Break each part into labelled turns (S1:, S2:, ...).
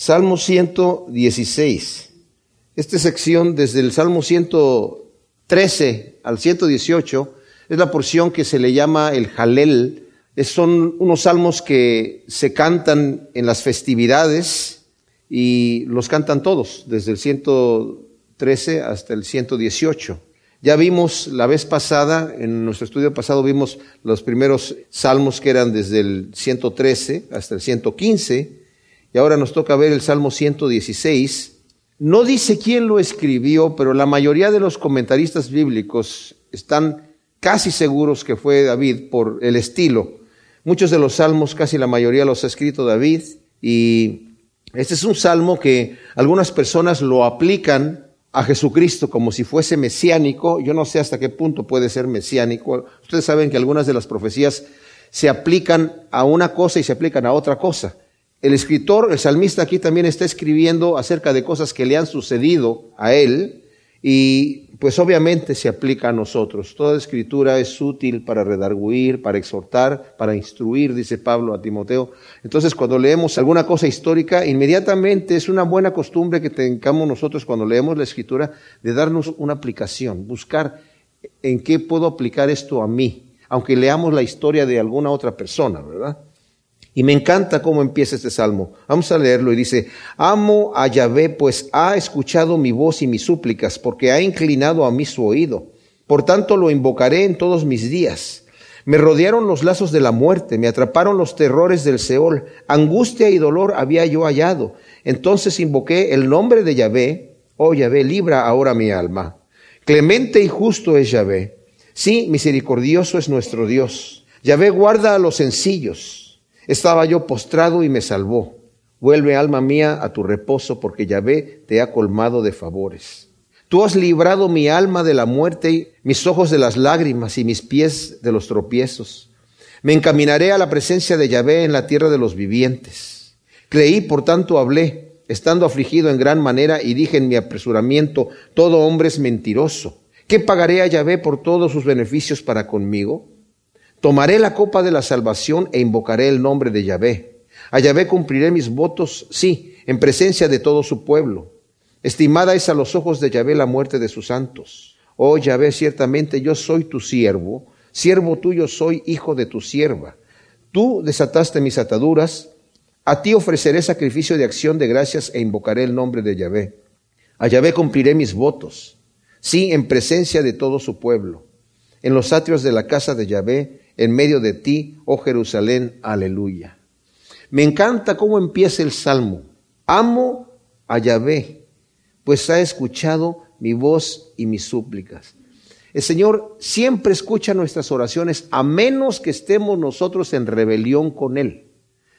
S1: Salmo 116. Esta sección desde el Salmo 113 al 118 es la porción que se le llama el Jalel. son unos salmos que se cantan en las festividades y los cantan todos, desde el 113 hasta el 118. Ya vimos la vez pasada, en nuestro estudio pasado vimos los primeros salmos que eran desde el 113 hasta el 115 y ahora nos toca ver el Salmo 116. No dice quién lo escribió, pero la mayoría de los comentaristas bíblicos están casi seguros que fue David por el estilo. Muchos de los salmos, casi la mayoría los ha escrito David y este es un salmo que algunas personas lo aplican a Jesucristo como si fuese mesiánico. Yo no sé hasta qué punto puede ser mesiánico. Ustedes saben que algunas de las profecías se aplican a una cosa y se aplican a otra cosa. El escritor, el salmista aquí también está escribiendo acerca de cosas que le han sucedido a él y pues obviamente se aplica a nosotros. Toda escritura es útil para redarguir, para exhortar, para instruir, dice Pablo a Timoteo. Entonces cuando leemos alguna cosa histórica, inmediatamente es una buena costumbre que tengamos nosotros cuando leemos la escritura de darnos una aplicación, buscar en qué puedo aplicar esto a mí, aunque leamos la historia de alguna otra persona, ¿verdad? Y me encanta cómo empieza este salmo. Vamos a leerlo y dice, amo a Yahvé, pues ha escuchado mi voz y mis súplicas, porque ha inclinado a mí su oído. Por tanto lo invocaré en todos mis días. Me rodearon los lazos de la muerte, me atraparon los terrores del Seol, angustia y dolor había yo hallado. Entonces invoqué el nombre de Yahvé, oh Yahvé, libra ahora mi alma. Clemente y justo es Yahvé. Sí, misericordioso es nuestro Dios. Yahvé guarda a los sencillos estaba yo postrado y me salvó. Vuelve, alma mía, a tu reposo, porque Yahvé te ha colmado de favores. Tú has librado mi alma de la muerte, mis ojos de las lágrimas y mis pies de los tropiezos. Me encaminaré a la presencia de Yahvé en la tierra de los vivientes. Creí, por tanto hablé, estando afligido en gran manera, y dije en mi apresuramiento, todo hombre es mentiroso. ¿Qué pagaré a Yahvé por todos sus beneficios para conmigo? Tomaré la copa de la salvación e invocaré el nombre de Yahvé. A Yahvé cumpliré mis votos, sí, en presencia de todo su pueblo. Estimada es a los ojos de Yahvé la muerte de sus santos. Oh Yahvé, ciertamente yo soy tu siervo, siervo tuyo soy, hijo de tu sierva. Tú desataste mis ataduras, a ti ofreceré sacrificio de acción de gracias e invocaré el nombre de Yahvé. A Yahvé cumpliré mis votos, sí, en presencia de todo su pueblo. En los atrios de la casa de Yahvé en medio de ti, oh Jerusalén, aleluya. Me encanta cómo empieza el salmo. Amo a Yahvé, pues ha escuchado mi voz y mis súplicas. El Señor siempre escucha nuestras oraciones a menos que estemos nosotros en rebelión con Él.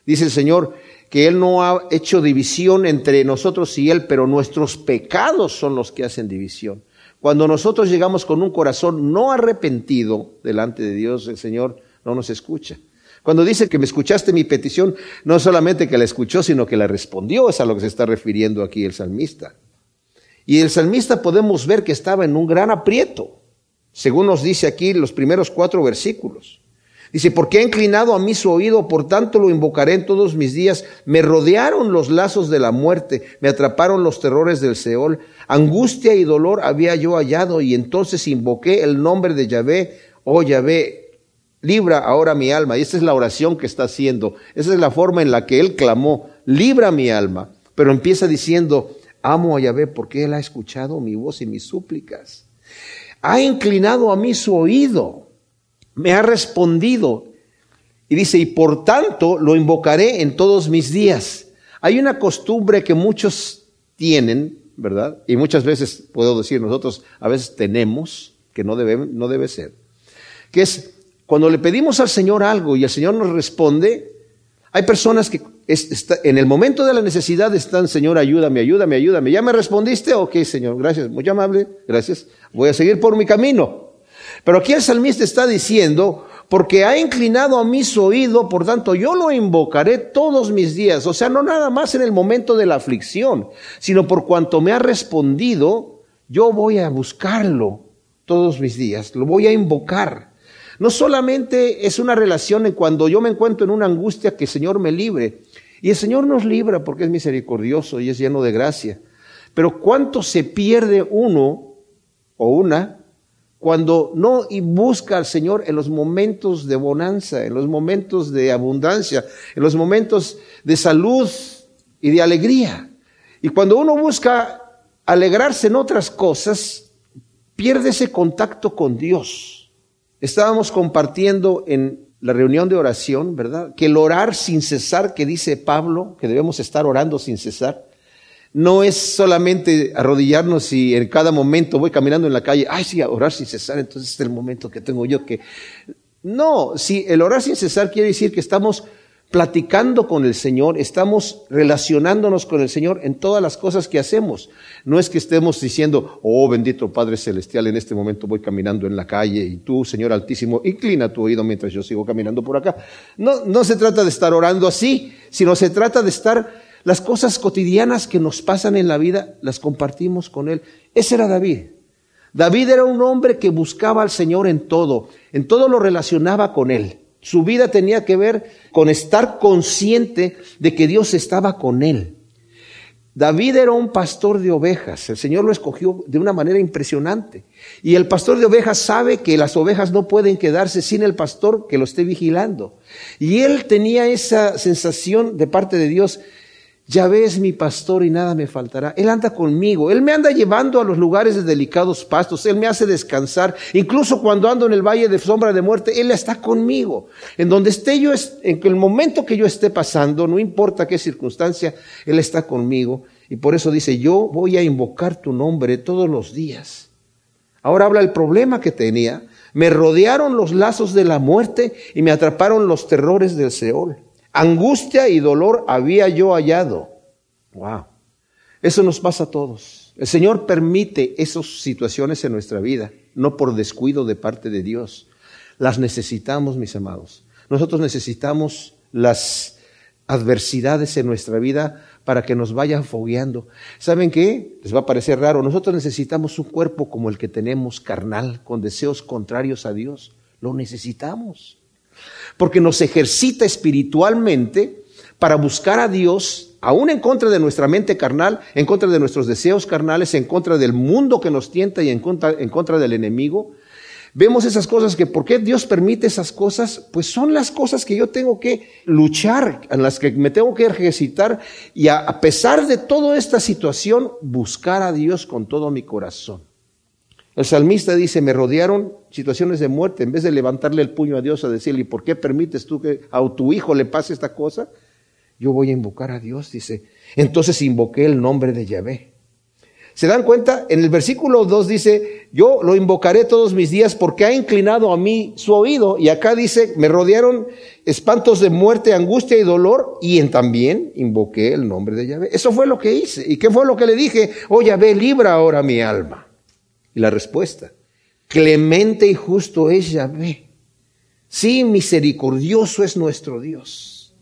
S1: Dice el Señor que Él no ha hecho división entre nosotros y Él, pero nuestros pecados son los que hacen división. Cuando nosotros llegamos con un corazón no arrepentido delante de Dios, el Señor no nos escucha. Cuando dice que me escuchaste mi petición, no solamente que la escuchó, sino que la respondió, es a lo que se está refiriendo aquí el salmista. Y el salmista podemos ver que estaba en un gran aprieto, según nos dice aquí los primeros cuatro versículos. Dice, porque ha inclinado a mí su oído, por tanto lo invocaré en todos mis días. Me rodearon los lazos de la muerte, me atraparon los terrores del Seol. Angustia y dolor había yo hallado, y entonces invoqué el nombre de Yahvé. Oh Yahvé, libra ahora mi alma. Y esa es la oración que está haciendo. Esa es la forma en la que él clamó, libra mi alma. Pero empieza diciendo, amo a Yahvé porque él ha escuchado mi voz y mis súplicas. Ha inclinado a mí su oído me ha respondido. Y dice, y por tanto lo invocaré en todos mis días. Hay una costumbre que muchos tienen, ¿verdad? Y muchas veces, puedo decir, nosotros a veces tenemos, que no debe, no debe ser, que es cuando le pedimos al Señor algo y el Señor nos responde, hay personas que en el momento de la necesidad están, Señor, ayúdame, ayúdame, ayúdame. ¿Ya me respondiste? Ok, Señor, gracias, muy amable, gracias. Voy a seguir por mi camino. Pero aquí el salmista está diciendo, porque ha inclinado a mí su oído, por tanto yo lo invocaré todos mis días. O sea, no nada más en el momento de la aflicción, sino por cuanto me ha respondido, yo voy a buscarlo todos mis días, lo voy a invocar. No solamente es una relación en cuando yo me encuentro en una angustia que el Señor me libre, Y el Señor nos libra porque es misericordioso y es lleno de gracia. Pero ¿cuánto se pierde uno o una cuando no busca al Señor en los momentos de bonanza, en los momentos de abundancia, en los momentos de salud y de alegría? Y cuando uno busca alegrarse en otras cosas, pierde ese contacto con Dios. Estábamos compartiendo en la reunión de oración, ¿verdad? Que el orar sin cesar, que dice Pablo, que debemos estar orando sin cesar, no es solamente arrodillarnos y en cada momento voy caminando en la calle, ay, sí, orar sin cesar, entonces es el momento que tengo yo que... No, si el orar sin cesar quiere decir que estamos platicando con el Señor, estamos relacionándonos con el Señor en todas las cosas que hacemos. No es que estemos diciendo, oh bendito Padre Celestial, en este momento voy caminando en la calle y tú, Señor Altísimo, inclina tu oído mientras yo sigo caminando por acá. No, no se trata de estar orando así, sino se trata de estar las cosas cotidianas que nos pasan en la vida, las compartimos con Él. Ese era David. David era un hombre que buscaba al Señor en todo, en todo lo relacionaba con Él. Su vida tenía que ver con estar consciente de que Dios estaba con él. David era un pastor de ovejas, el Señor lo escogió de una manera impresionante. Y el pastor de ovejas sabe que las ovejas no pueden quedarse sin el pastor que lo esté vigilando. Y él tenía esa sensación de parte de Dios ya ves mi pastor y nada me faltará. Él anda conmigo. Él me anda llevando a los lugares de delicados pastos. Él me hace descansar. Incluso cuando ando en el valle de sombra de muerte, Él está conmigo. En donde esté yo, en el momento que yo esté pasando, no importa qué circunstancia, Él está conmigo. Y por eso dice, yo voy a invocar tu nombre todos los días. Ahora habla el problema que tenía. Me rodearon los lazos de la muerte y me atraparon los terrores del Seol. Angustia y dolor había yo hallado. Wow. Eso nos pasa a todos. El Señor permite esas situaciones en nuestra vida, no por descuido de parte de Dios. Las necesitamos, mis amados. Nosotros necesitamos las adversidades en nuestra vida para que nos vayan fogueando. ¿Saben qué? Les va a parecer raro. Nosotros necesitamos un cuerpo como el que tenemos, carnal, con deseos contrarios a Dios. Lo necesitamos porque nos ejercita espiritualmente para buscar a Dios, aún en contra de nuestra mente carnal, en contra de nuestros deseos carnales, en contra del mundo que nos tienta y en contra, en contra del enemigo. Vemos esas cosas que, ¿por qué Dios permite esas cosas? Pues son las cosas que yo tengo que luchar, en las que me tengo que ejercitar y a pesar de toda esta situación, buscar a Dios con todo mi corazón. El salmista dice, me rodearon situaciones de muerte, en vez de levantarle el puño a Dios a decirle, ¿y por qué permites tú que a tu hijo le pase esta cosa? Yo voy a invocar a Dios, dice. Entonces invoqué el nombre de Yahvé. ¿Se dan cuenta? En el versículo 2 dice, yo lo invocaré todos mis días porque ha inclinado a mí su oído. Y acá dice, me rodearon espantos de muerte, angustia y dolor. Y en también invoqué el nombre de Yahvé. Eso fue lo que hice. ¿Y qué fue lo que le dije? Oh Yahvé, libra ahora mi alma. Y la respuesta, clemente y justo es Yahvé. Sí, misericordioso es nuestro Dios.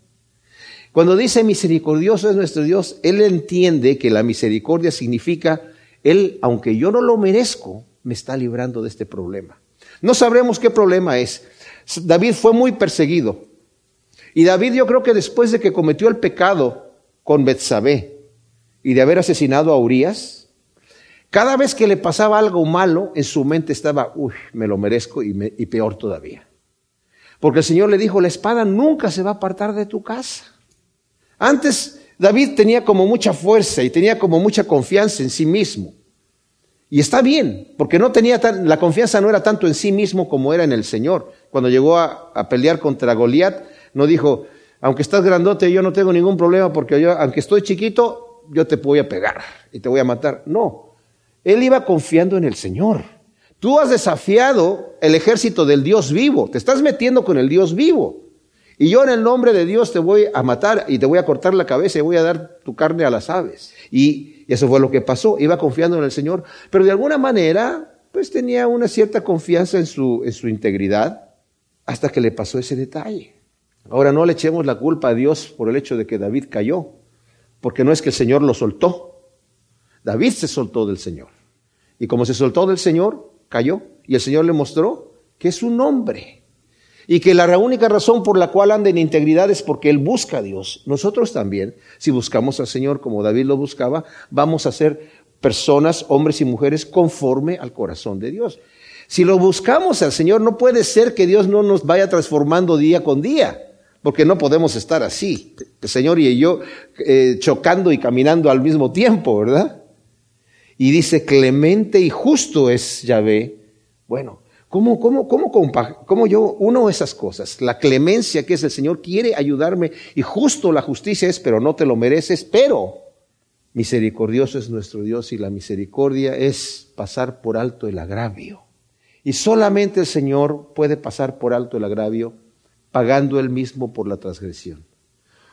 S1: Cuando dice misericordioso es nuestro Dios, Él entiende que la misericordia significa, Él, aunque yo no lo merezco, me está librando de este problema. No sabremos qué problema es. David fue muy perseguido. Y David yo creo que después de que cometió el pecado con Betsabé y de haber asesinado a Urias, cada vez que le pasaba algo malo, en su mente estaba, uy, me lo merezco y, peor todavía. Porque el Señor le dijo, la espada nunca se va a apartar de tu casa. Antes David tenía como mucha fuerza y tenía como mucha confianza en sí mismo. Y está bien, porque no tenía tan, la confianza no era tanto en sí mismo como era en el Señor. Cuando llegó a, a pelear contra Goliat, no dijo, aunque estás grandote, yo no tengo ningún problema porque yo, aunque estoy chiquito, yo te voy a pegar y te voy a matar. No, él iba confiando en el Señor. Tú has desafiado el ejército del Dios vivo, te estás metiendo con el Dios vivo. Y yo en el nombre de Dios te voy a matar y te voy a cortar la cabeza y voy a dar tu carne a las aves. Y eso fue lo que pasó, iba confiando en el Señor, pero de alguna manera, pues tenía una cierta confianza en su, en su integridad hasta que le pasó ese detalle. Ahora no le echemos la culpa a Dios por el hecho de que David cayó, porque no es que el Señor lo soltó, David se soltó del Señor. Y como se soltó del Señor, cayó. Y el Señor le mostró que es un hombre. y que la única razón por la cual anda en integridad es porque él busca a Dios. Nosotros también, si buscamos al Señor como David lo buscaba, vamos a ser personas, hombres y mujeres, conforme al corazón de Dios. Si lo buscamos al Señor, no puede ser que Dios no nos vaya transformando día con día, porque no podemos estar así, el Señor y yo eh, chocando y caminando al mismo tiempo, ¿verdad? Y dice, clemente y justo es Yahvé. Bueno, ¿Cómo, cómo, cómo, yo uno esas cosas? La clemencia que es el Señor quiere ayudarme y justo la justicia es, pero no te lo mereces, pero misericordioso es nuestro Dios y la misericordia es pasar por alto el agravio. Y solamente el Señor puede pasar por alto el agravio pagando él mismo por la transgresión.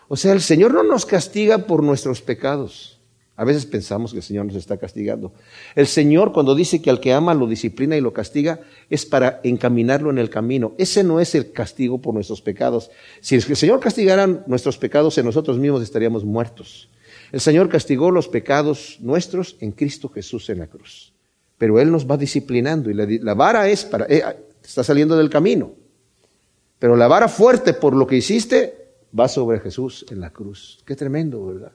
S1: O sea, el Señor no nos castiga por nuestros pecados. A veces pensamos que el Señor nos está castigando. El Señor cuando dice que al que ama lo disciplina y lo castiga es para encaminarlo en el camino. Ese no es el castigo por nuestros pecados. Si el Señor castigara nuestros pecados en nosotros mismos estaríamos muertos. El Señor castigó los pecados nuestros en Cristo Jesús en la cruz. Pero Él nos va disciplinando y la, vara es para... Eh, está saliendo del camino. Pero la vara fuerte por lo que hiciste va sobre Jesús en la cruz. Qué tremendo, ¿verdad?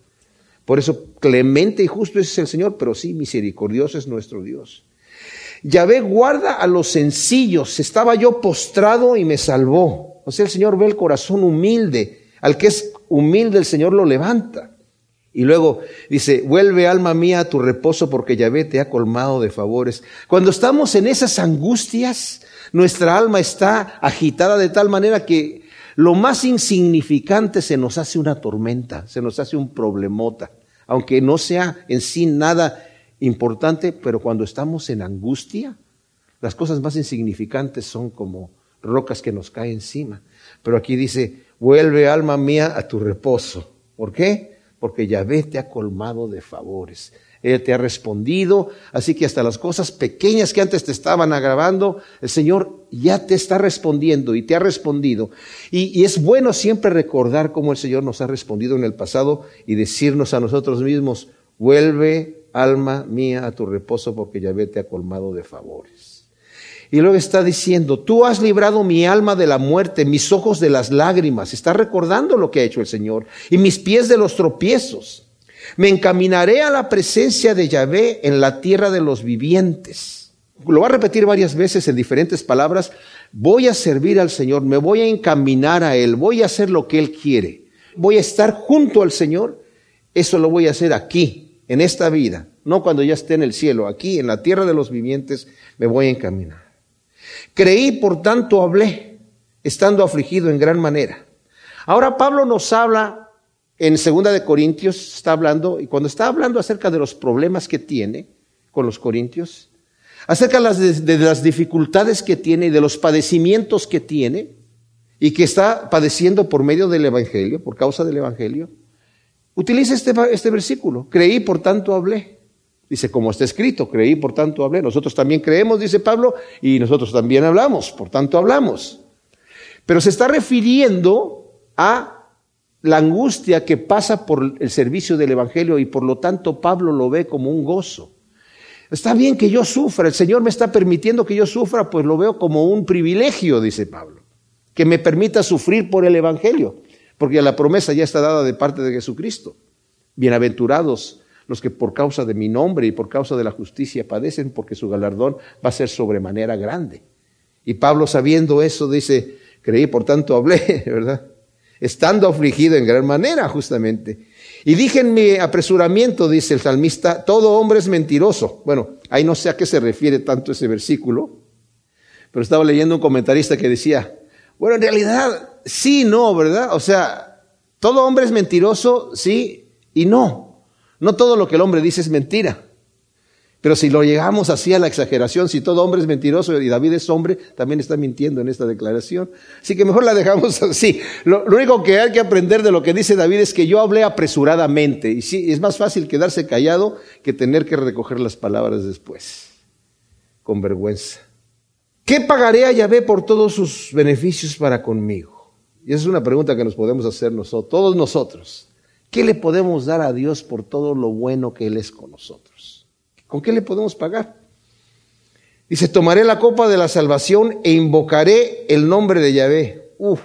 S1: Por eso clemente y justo es el Señor, pero sí misericordioso es nuestro Dios. Yahvé guarda a los sencillos. Estaba yo postrado y me salvó. O sea, el Señor ve el corazón humilde. Al que es humilde, el Señor lo levanta. Y luego dice, vuelve alma mía a tu reposo porque Yahvé te ha colmado de favores. Cuando estamos en esas angustias, nuestra alma está agitada de tal manera que lo más insignificante se nos hace una tormenta, se nos hace un problemota, aunque no sea en sí nada importante, pero cuando estamos en angustia, las cosas más insignificantes son como rocas que nos caen encima. Pero aquí dice, vuelve alma mía a tu reposo. ¿Por qué? Porque Yahvé te ha colmado de favores. Él te ha respondido, así que hasta las cosas pequeñas que antes te estaban agravando, el Señor ya te está respondiendo y te ha respondido. Y, es bueno siempre recordar cómo el Señor nos ha respondido en el pasado y decirnos a nosotros mismos, vuelve alma mía a tu reposo porque Yahvé te ha colmado de favores. Y luego está diciendo, tú has librado mi alma de la muerte, mis ojos de las lágrimas. Está recordando lo que ha hecho el Señor y mis pies de los tropiezos. Me encaminaré a la presencia de Yahvé en la tierra de los vivientes. Lo va a repetir varias veces en diferentes palabras. Voy a servir al Señor, me voy a encaminar a Él, voy a hacer lo que Él quiere. Voy a estar junto al Señor. Eso lo voy a hacer aquí, en esta vida, no cuando ya esté en el cielo. Aquí, en la tierra de los vivientes, me voy a encaminar. Creí, por tanto hablé, estando afligido en gran manera. Ahora Pablo nos habla en Segunda de Corintios está hablando, y cuando está hablando acerca de los problemas que tiene con los corintios, acerca de las, dificultades que tiene y de los padecimientos que tiene, y que está padeciendo por medio del Evangelio, por causa del Evangelio, utiliza este, este versículo. Creí, por tanto hablé. Dice, como está escrito, creí, por tanto hablé. Nosotros también creemos, dice Pablo, y nosotros también hablamos, por tanto hablamos. Pero se está refiriendo a la angustia que pasa por el servicio del Evangelio y por lo tanto Pablo lo ve como un gozo. Está bien que yo sufra, el Señor me está permitiendo que yo sufra, pues lo veo como un privilegio, dice Pablo, que me permita sufrir por el Evangelio, porque la promesa ya está dada de parte de Jesucristo. Bienaventurados los que por causa de mi nombre y por causa de la justicia padecen, porque su galardón va a ser sobremanera grande. Y Pablo sabiendo eso dice, creí, por tanto hablé, ¿verdad? Estando afligido en gran manera, justamente. Y dije en mi apresuramiento, dice el salmista, todo hombre es mentiroso. Bueno, ahí no sé a qué se refiere tanto ese versículo, pero estaba leyendo un comentarista que decía, bueno, en realidad sí, no, ¿verdad? O sea, todo hombre es mentiroso, sí y no. No todo lo que el hombre dice es mentira. Pero si lo llegamos así a la exageración, si todo hombre es mentiroso y David es hombre, también está mintiendo en esta declaración. Así que mejor la dejamos así. Lo, único que hay que aprender de lo que dice David es que yo hablé apresuradamente. Y sí, es más fácil quedarse callado que tener que recoger las palabras después. Con vergüenza. ¿Qué pagaré a Yahvé por todos sus beneficios para conmigo? Y esa es una pregunta que nos podemos hacer nosotros, todos nosotros. ¿Qué le podemos dar a Dios por todo lo bueno que Él es con nosotros? ¿Con qué le podemos pagar? Dice, tomaré la copa de la salvación e invocaré el nombre de Yahvé. Uf.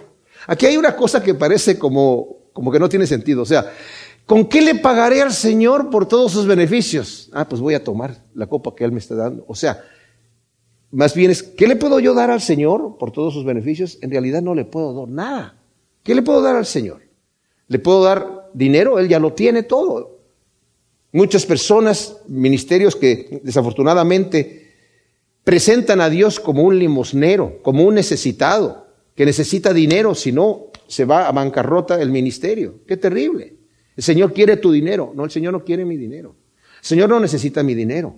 S1: Aquí hay una cosa que parece como, como que no tiene sentido. O sea, ¿con qué le pagaré al Señor por todos sus beneficios? Ah, pues voy a tomar la copa que Él me está dando. O sea, más bien es, ¿qué le puedo yo dar al Señor por todos sus beneficios? En realidad no le puedo dar nada. ¿Qué le puedo dar al Señor? ¿Le puedo dar dinero? Él ya lo tiene todo. Muchas personas, ministerios que desafortunadamente presentan a Dios como un limosnero, como un necesitado, que necesita dinero, si no se va a bancarrota el ministerio. Qué terrible. El Señor quiere tu dinero. No, el Señor no quiere mi dinero. El Señor no necesita mi dinero.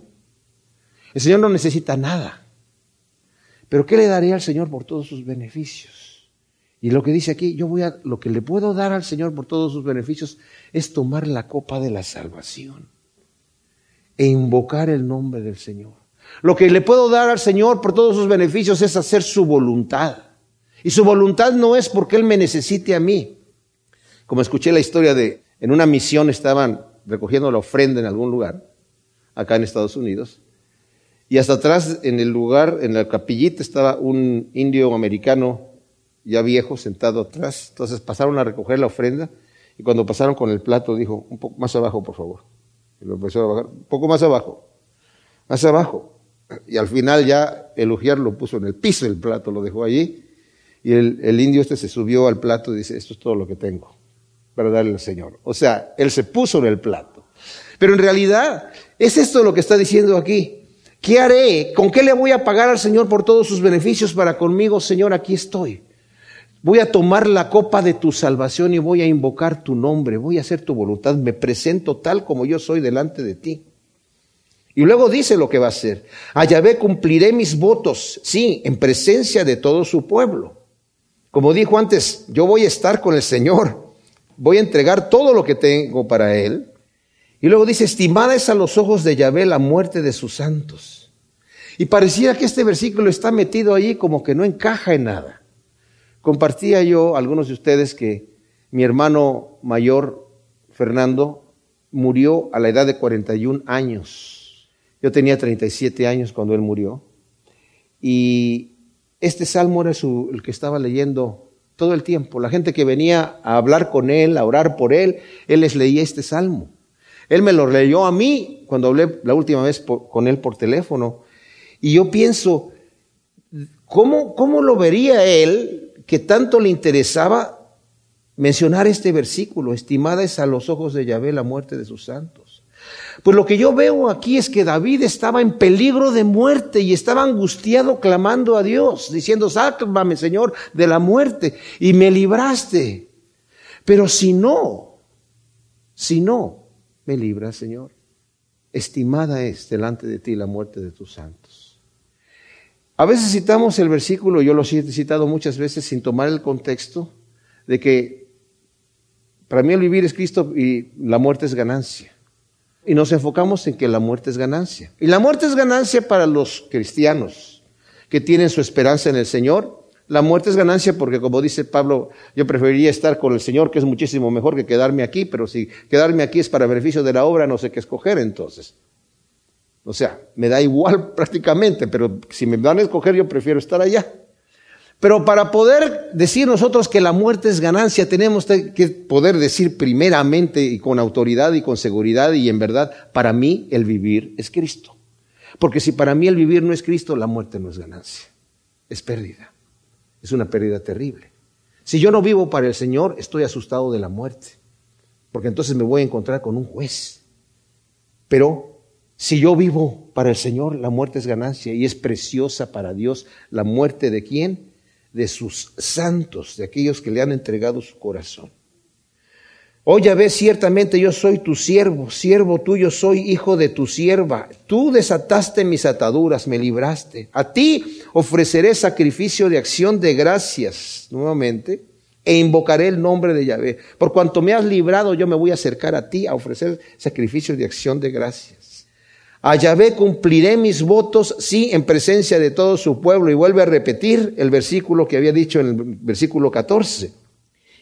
S1: El Señor no necesita nada. Pero ¿qué le daré al Señor por todos sus beneficios? Y lo que dice aquí, yo voy a, lo que le puedo dar al Señor por todos sus beneficios es tomar la copa de la salvación e invocar el nombre del Señor. Lo que le puedo dar al Señor por todos sus beneficios es hacer su voluntad. Y su voluntad no es porque Él me necesite a mí. Como escuché la historia de, en una misión estaban recogiendo la ofrenda en algún lugar, acá en Estados Unidos, y hasta atrás en el lugar, en la capillita, estaba un indio americano ya viejo sentado atrás. Entonces pasaron a recoger la ofrenda y cuando pasaron con el plato dijo, un poco más abajo, por favor. Y lo empezó a bajar, un poco más abajo, más abajo. Y al final ya el ujier lo puso en el piso del plato, lo dejó allí. Y el, indio este se subió al plato y dice, esto es todo lo que tengo para darle al Señor. O sea, él se puso en el plato. Pero en realidad es esto lo que está diciendo aquí. ¿Qué haré? ¿Con qué le voy a pagar al Señor por todos sus beneficios para conmigo? Señor, aquí estoy. Voy a tomar la copa de tu salvación y voy a invocar tu nombre. Voy a hacer tu voluntad. Me presento tal como yo soy delante de ti. Y luego dice lo que va a hacer. A Yahvé cumpliré mis votos, sí, en presencia de todo su pueblo. Como dijo antes, yo voy a estar con el Señor. Voy a entregar todo lo que tengo para Él. Y luego dice, estimada es a los ojos de Yahvé la muerte de sus santos. Y pareciera que este versículo está metido allí como que no encaja en nada. Compartía yo algunos de ustedes que mi hermano mayor, Fernando, murió a la edad de 41 años. Yo tenía 37 años cuando él murió. Y este salmo era el que estaba leyendo todo el tiempo. La gente que venía a hablar con él, a orar por él, él les leía este salmo. Él me lo leyó a mí cuando hablé la última vez con él por teléfono. Y yo pienso, ¿cómo, ¿cómo lo vería él que tanto le interesaba mencionar este versículo? Estimada es a los ojos de Yahvé la muerte de sus santos. Pues lo que yo veo aquí es que David estaba en peligro de muerte y estaba angustiado clamando a Dios, diciendo, sálvame Señor de la muerte y me libraste. Pero si no, si no me libras Señor, estimada es delante de ti la muerte de tus santos. A veces citamos el versículo, yo lo he citado muchas veces sin tomar el contexto, de que para mí el vivir es Cristo y la muerte es ganancia y nos enfocamos en que la muerte es ganancia. Y la muerte es ganancia para los cristianos que tienen su esperanza en el Señor. La muerte es ganancia porque, como dice Pablo, yo preferiría estar con el Señor, que es muchísimo mejor que quedarme aquí, pero si quedarme aquí es para beneficio de la obra, no sé qué escoger entonces. O sea, me da igual prácticamente, pero si me van a escoger, yo prefiero estar allá. Pero para poder decir nosotros que la muerte es ganancia, tenemos que poder decir primeramente y con autoridad y con seguridad y en verdad, para mí el vivir es Cristo. Porque si para mí el vivir no es Cristo, la muerte no es ganancia, es pérdida. Es una pérdida terrible. Si yo no vivo para el Señor, estoy asustado de la muerte, porque entonces me voy a encontrar con un juez. Pero si yo vivo para el Señor, la muerte es ganancia y es preciosa para Dios. ¿La muerte de quién? de sus santos, de aquellos que le han entregado su corazón. Oh Yahvé, ciertamente yo soy tu siervo, siervo tuyo soy, hijo de tu sierva. Tú desataste mis ataduras, me libraste. A ti ofreceré sacrificio de acción de gracias, nuevamente, e invocaré el nombre de Yahvé. Por cuanto me has librado, yo me voy a acercar a ti a ofrecer sacrificio de acción de gracias. A Yahvé cumpliré mis votos, sí, en presencia de todo su pueblo. Y vuelve a repetir el versículo que había dicho en el versículo 14.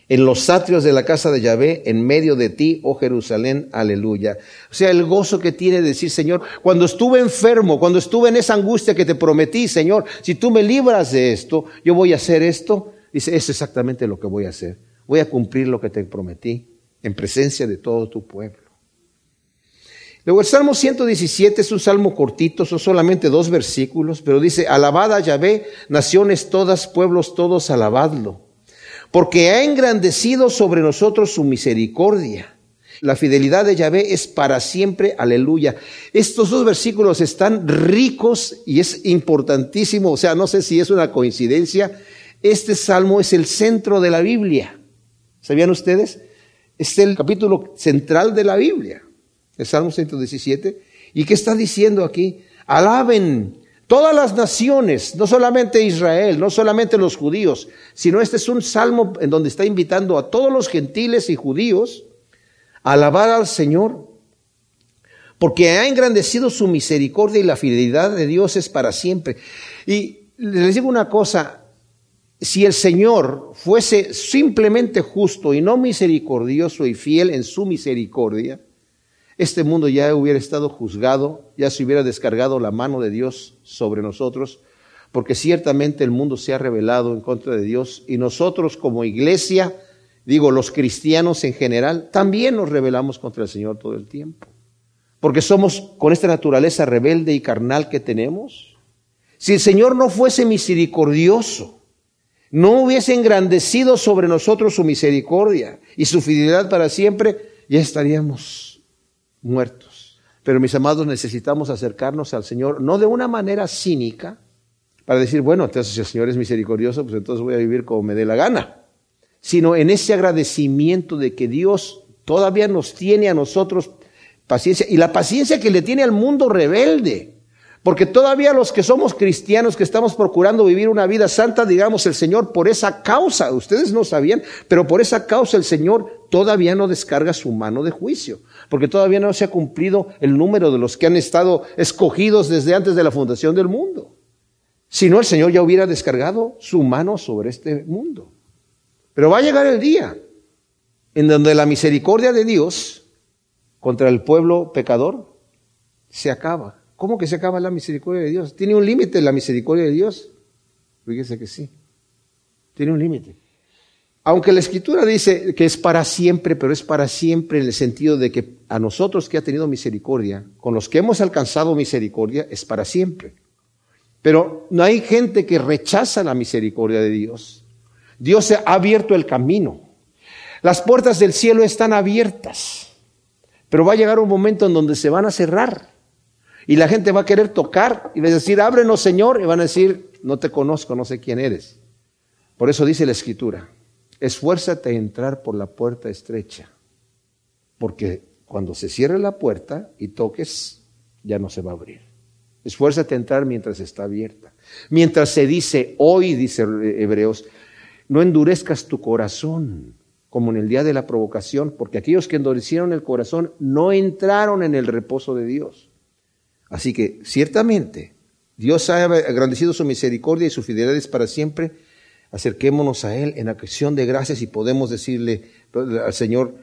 S1: en los atrios de la casa de Yahvé, en medio de ti, oh Jerusalén, aleluya. O sea, el gozo que tiene de decir, Señor, cuando estuve enfermo, cuando estuve en esa angustia que te prometí, Señor, si tú me libras de esto, yo voy a hacer esto. Dice, es exactamente lo que voy a hacer. Voy a cumplir lo que te prometí en presencia de todo tu pueblo. Luego el Salmo 117 es un salmo cortito, son solamente dos versículos, pero dice, alabad a Yahvé, naciones todas, pueblos todos, alabadlo porque ha engrandecido sobre nosotros su misericordia. La fidelidad de Yahvé es para siempre, aleluya. Estos dos versículos están ricos y es importantísimo, o sea, no sé si es una coincidencia, este salmo es el centro de la Biblia. ¿Sabían ustedes? Es el capítulo central de la Biblia, el Salmo 117. ¿Y qué está diciendo aquí? Alaben Todas las naciones, no solamente Israel, no solamente los judíos, sino este es un salmo en donde está invitando a todos los gentiles y judíos a alabar al Señor, porque ha engrandecido su misericordia y la fidelidad de Dios es para siempre. Y les digo una cosa, si el Señor fuese simplemente justo y no misericordioso y fiel en su misericordia, este mundo ya hubiera estado juzgado, ya se hubiera descargado la mano de Dios sobre nosotros, porque ciertamente el mundo se ha rebelado en contra de Dios y nosotros como iglesia, digo los cristianos en general, también nos rebelamos contra el Señor todo el tiempo, porque somos con esta naturaleza rebelde y carnal que tenemos. Si el Señor no fuese misericordioso, no hubiese engrandecido sobre nosotros su misericordia y su fidelidad para siempre, ya estaríamos muertos. Pero mis amados, necesitamos acercarnos al Señor, no de una manera cínica, para decir, bueno, entonces si el Señor es misericordioso, pues entonces voy a vivir como me dé la gana, sino en ese agradecimiento de que Dios todavía nos tiene a nosotros paciencia, y la paciencia que le tiene al mundo rebelde. Porque todavía los que somos cristianos, que estamos procurando vivir una vida santa, digamos, el Señor por esa causa, ustedes no sabían, pero por esa causa el Señor todavía no descarga su mano de juicio, porque todavía no se ha cumplido el número de los que han estado escogidos desde antes de la fundación del mundo. Si no, el Señor ya hubiera descargado su mano sobre este mundo. Pero va a llegar el día en donde la misericordia de Dios contra el pueblo pecador se acaba. ¿Cómo que se acaba la misericordia de Dios? ¿Tiene un límite la misericordia de Dios? Fíjese que sí. Tiene un límite. Aunque la escritura dice que es para siempre, pero es para siempre en el sentido de que a nosotros que ha tenido misericordia, con los que hemos alcanzado misericordia, es para siempre. Pero no hay gente que rechaza la misericordia de Dios. Dios ha abierto el camino. Las puertas del cielo están abiertas, pero va a llegar un momento en donde se van a cerrar. Y la gente va a querer tocar y decir, ábrenos Señor, y van a decir, no te conozco, no sé quién eres. Por eso dice la escritura, esfuérzate a entrar por la puerta estrecha, porque cuando se cierre la puerta y toques, ya no se va a abrir. Esfuérzate a entrar mientras está abierta. Mientras se dice hoy, dice Hebreos, no endurezcas tu corazón como en el día de la provocación, porque aquellos que endurecieron el corazón no entraron en el reposo de Dios. Así que ciertamente Dios ha agradecido su misericordia y su fidelidad es para siempre. Acerquémonos a Él en acción de gracias y podemos decirle al Señor,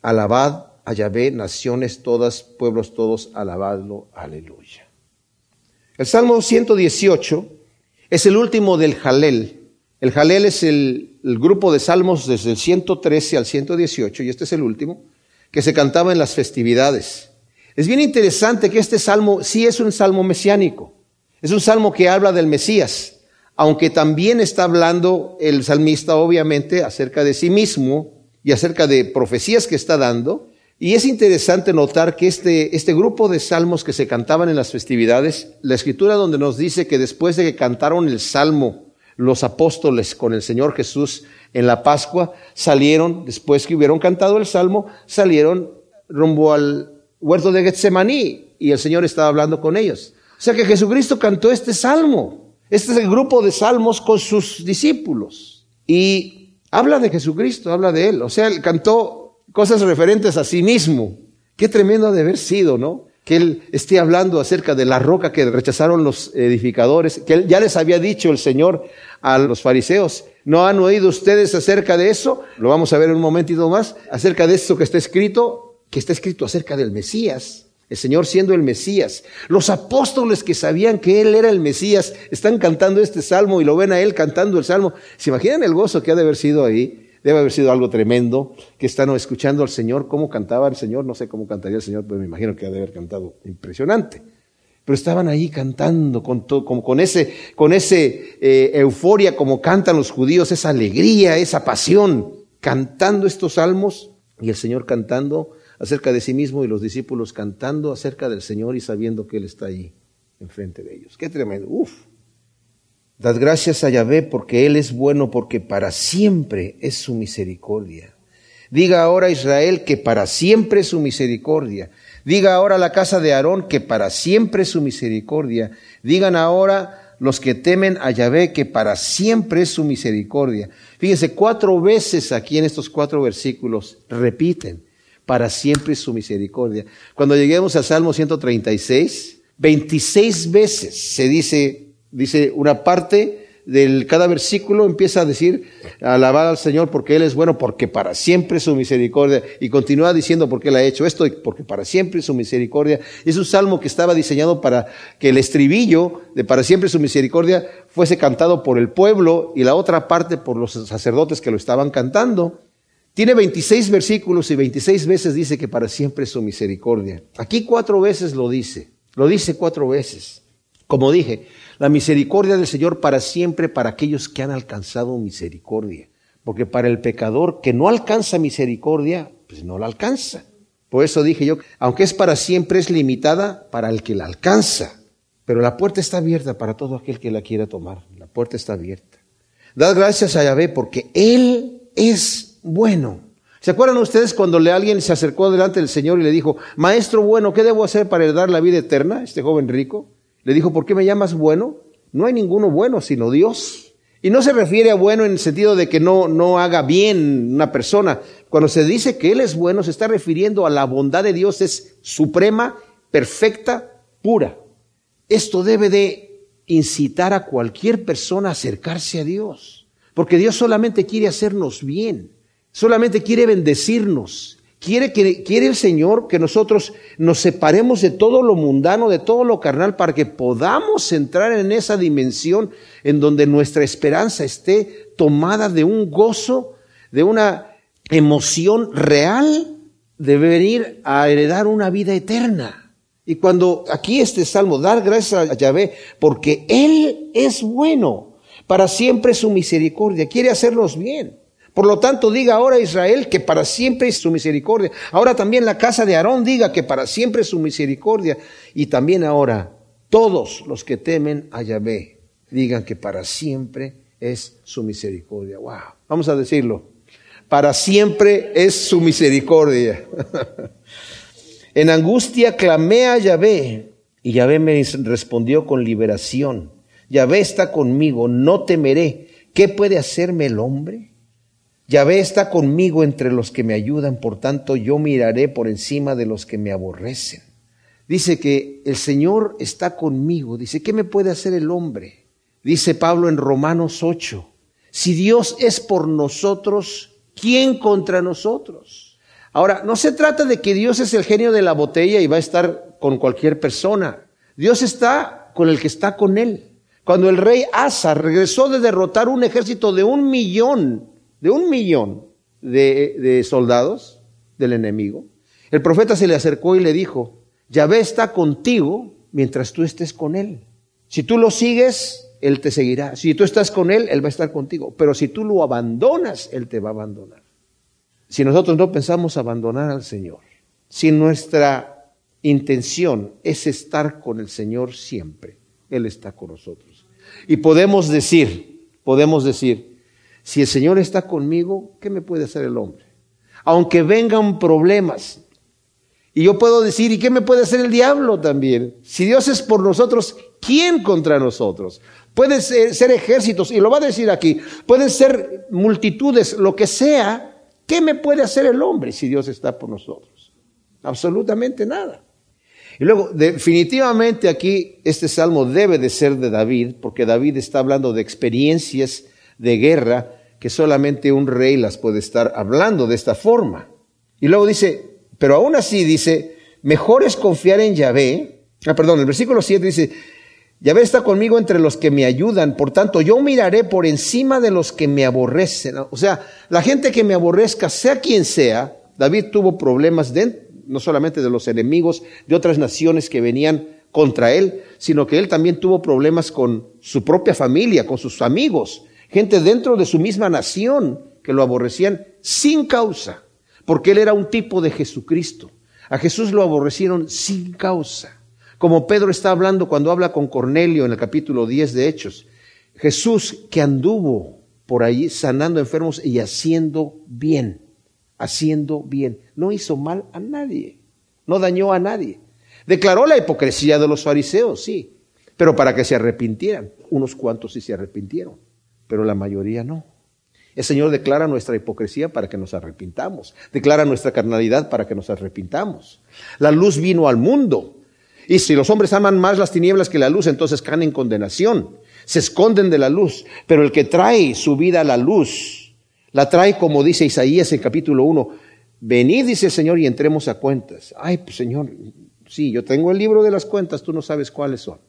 S1: alabad a Yahvé, naciones todas, pueblos todos, alabadlo, aleluya. El Salmo 118 es el último del Jalel. El Jalel es el, el grupo de salmos desde el 113 al 118, y este es el último, que se cantaba en las festividades. Es bien interesante que este salmo sí es un salmo mesiánico. Es un salmo que habla del Mesías, aunque también está hablando el salmista obviamente acerca de sí mismo y acerca de profecías que está dando. Y es interesante notar que este, este grupo de salmos que se cantaban en las festividades, la escritura donde nos dice que después de que cantaron el salmo los apóstoles con el Señor Jesús en la Pascua, salieron, después que hubieron cantado el salmo, salieron rumbo al, huerto de Getsemaní y el Señor estaba hablando con ellos. O sea que Jesucristo cantó este salmo. Este es el grupo de salmos con sus discípulos. Y habla de Jesucristo, habla de Él. O sea, él cantó cosas referentes a sí mismo. Qué tremendo de haber sido, ¿no? Que Él esté hablando acerca de la roca que rechazaron los edificadores, que ya les había dicho el Señor a los fariseos, ¿No han oído ustedes acerca de eso? Lo vamos a ver en un momentito más. Acerca de esto que está escrito, que está escrito acerca del Mesías. El Señor siendo el Mesías. Los apóstoles que sabían que Él era el Mesías están cantando este salmo y lo ven a Él cantando el salmo. ¿Se imaginan el gozo que ha de haber sido ahí? Debe haber sido algo tremendo que están escuchando al Señor, cómo cantaba el Señor. No sé cómo cantaría el Señor, pero me imagino que ha de haber cantado impresionante pero estaban ahí cantando con, con ese, con ese eh, euforia como cantan los judíos, esa alegría, esa pasión, cantando estos salmos y el Señor cantando acerca de sí mismo y los discípulos cantando acerca del Señor y sabiendo que Él está ahí enfrente de ellos. Qué tremendo. Uf. Dad gracias a Yahvé porque Él es bueno, porque para siempre es su misericordia. Diga ahora Israel que para siempre es su misericordia. Diga ahora la casa de Aarón que para siempre es su misericordia. Digan ahora los que temen a Yahvé que para siempre es su misericordia. Fíjense, cuatro veces aquí en estos cuatro versículos repiten, para siempre su misericordia. Cuando lleguemos al Salmo 136, 26 veces se dice, dice una parte del cada versículo empieza a decir, alabar al Señor porque Él es bueno, porque para siempre su misericordia. Y continúa diciendo porque Él ha hecho esto, y porque para siempre su misericordia. Es un salmo que estaba diseñado para que el estribillo de para siempre su misericordia fuese cantado por el pueblo y la otra parte por los sacerdotes que lo estaban cantando. Tiene 26 versículos y 26 veces dice que para siempre su misericordia. Aquí cuatro veces lo dice. Lo dice cuatro veces. Como dije, la misericordia del Señor para siempre para aquellos que han alcanzado misericordia. Porque para el pecador que no alcanza misericordia, pues no la alcanza. Por eso dije yo, aunque es para siempre, es limitada para el que la alcanza. Pero la puerta está abierta para todo aquel que la quiera tomar. La puerta está abierta. Dad gracias a Yahvé porque Él es bueno. ¿Se acuerdan ustedes cuando alguien se acercó delante del Señor y le dijo, Maestro bueno, ¿qué debo hacer para heredar la vida eterna? Este joven rico. Le dijo, ¿por qué me llamas bueno? No hay ninguno bueno sino Dios. Y no se refiere a bueno en el sentido de que no, no haga bien una persona. Cuando se dice que Él es bueno, se está refiriendo a la bondad de Dios, es suprema, perfecta, pura. Esto debe de incitar a cualquier persona a acercarse a Dios. Porque Dios solamente quiere hacernos bien, solamente quiere bendecirnos, Quiere, que, quiere el Señor que nosotros nos separemos de todo lo mundano, de todo lo carnal, para que podamos entrar en esa dimensión en donde nuestra esperanza esté tomada de un gozo, de una emoción real de venir a heredar una vida eterna. Y cuando aquí este salmo, dar gracias a Yahvé, porque Él es bueno, para siempre su misericordia, quiere hacernos bien. Por lo tanto, diga ahora Israel que para siempre es su misericordia. Ahora también la casa de Aarón diga que para siempre es su misericordia. Y también ahora todos los que temen a Yahvé digan que para siempre es su misericordia. Wow. Vamos a decirlo. Para siempre es su misericordia. en angustia clamé a Yahvé y Yahvé me respondió con liberación. Yahvé está conmigo, no temeré. ¿Qué puede hacerme el hombre? Yahvé está conmigo entre los que me ayudan, por tanto yo miraré por encima de los que me aborrecen. Dice que el Señor está conmigo. Dice, ¿qué me puede hacer el hombre? Dice Pablo en Romanos 8, si Dios es por nosotros, ¿quién contra nosotros? Ahora, no se trata de que Dios es el genio de la botella y va a estar con cualquier persona. Dios está con el que está con él. Cuando el rey Asa regresó de derrotar un ejército de un millón de un millón de, soldados del enemigo, el profeta se le acercó y le dijo, Yahvé está contigo mientras tú estés con él. Si tú lo sigues, él te seguirá. Si tú estás con él, él va a estar contigo. Pero si tú lo abandonas, él te va a abandonar. Si nosotros no pensamos abandonar al Señor, si nuestra intención es estar con el Señor siempre, Él está con nosotros. Y podemos decir, podemos decir, si el Señor está conmigo, ¿qué me puede hacer el hombre? Aunque vengan problemas. Y yo puedo decir, ¿y qué me puede hacer el diablo también? Si Dios es por nosotros, ¿quién contra nosotros? Pueden ser, ejércitos, y lo va a decir aquí, pueden ser multitudes, lo que sea. ¿Qué me puede hacer el hombre si Dios está por nosotros? Absolutamente nada. Y luego, definitivamente aquí este salmo debe de ser de David, porque David está hablando de experiencias de guerra que solamente un rey las puede estar hablando de esta forma. Y luego dice, pero aún así dice, mejor es confiar en Yahvé. Ah, perdón, el versículo 7 dice, Yahvé está conmigo entre los que me ayudan, por tanto yo miraré por encima de los que me aborrecen. O sea, la gente que me aborrezca, sea quien sea, David tuvo problemas no solamente de los enemigos de otras naciones que venían contra él, sino que él también tuvo problemas con su propia familia, con sus amigos, gente dentro de su misma nación que lo aborrecían sin causa, porque él era un tipo de Jesucristo. A Jesús lo aborrecieron sin causa. Como Pedro está hablando cuando habla con Cornelio en el capítulo 10 de Hechos. Jesús que anduvo por allí sanando enfermos y haciendo bien, haciendo bien. No hizo mal a nadie, no dañó a nadie. Declaró la hipocresía de los fariseos, sí, pero para que se arrepintieran. Unos cuantos sí se arrepintieron, pero la mayoría no. El Señor declara nuestra hipocresía para que nos arrepintamos, declara nuestra carnalidad para que nos arrepintamos. La luz vino al mundo y si los hombres aman más las tinieblas que la luz, entonces caen en condenación. Se esconden de la luz. Pero el que trae su vida a la luz, la trae como dice Isaías en capítulo 1. Venid, dice el Señor, y entremos a cuentas. Ay, pues Señor, sí, yo tengo el libro de las cuentas, tú no sabes cuáles son.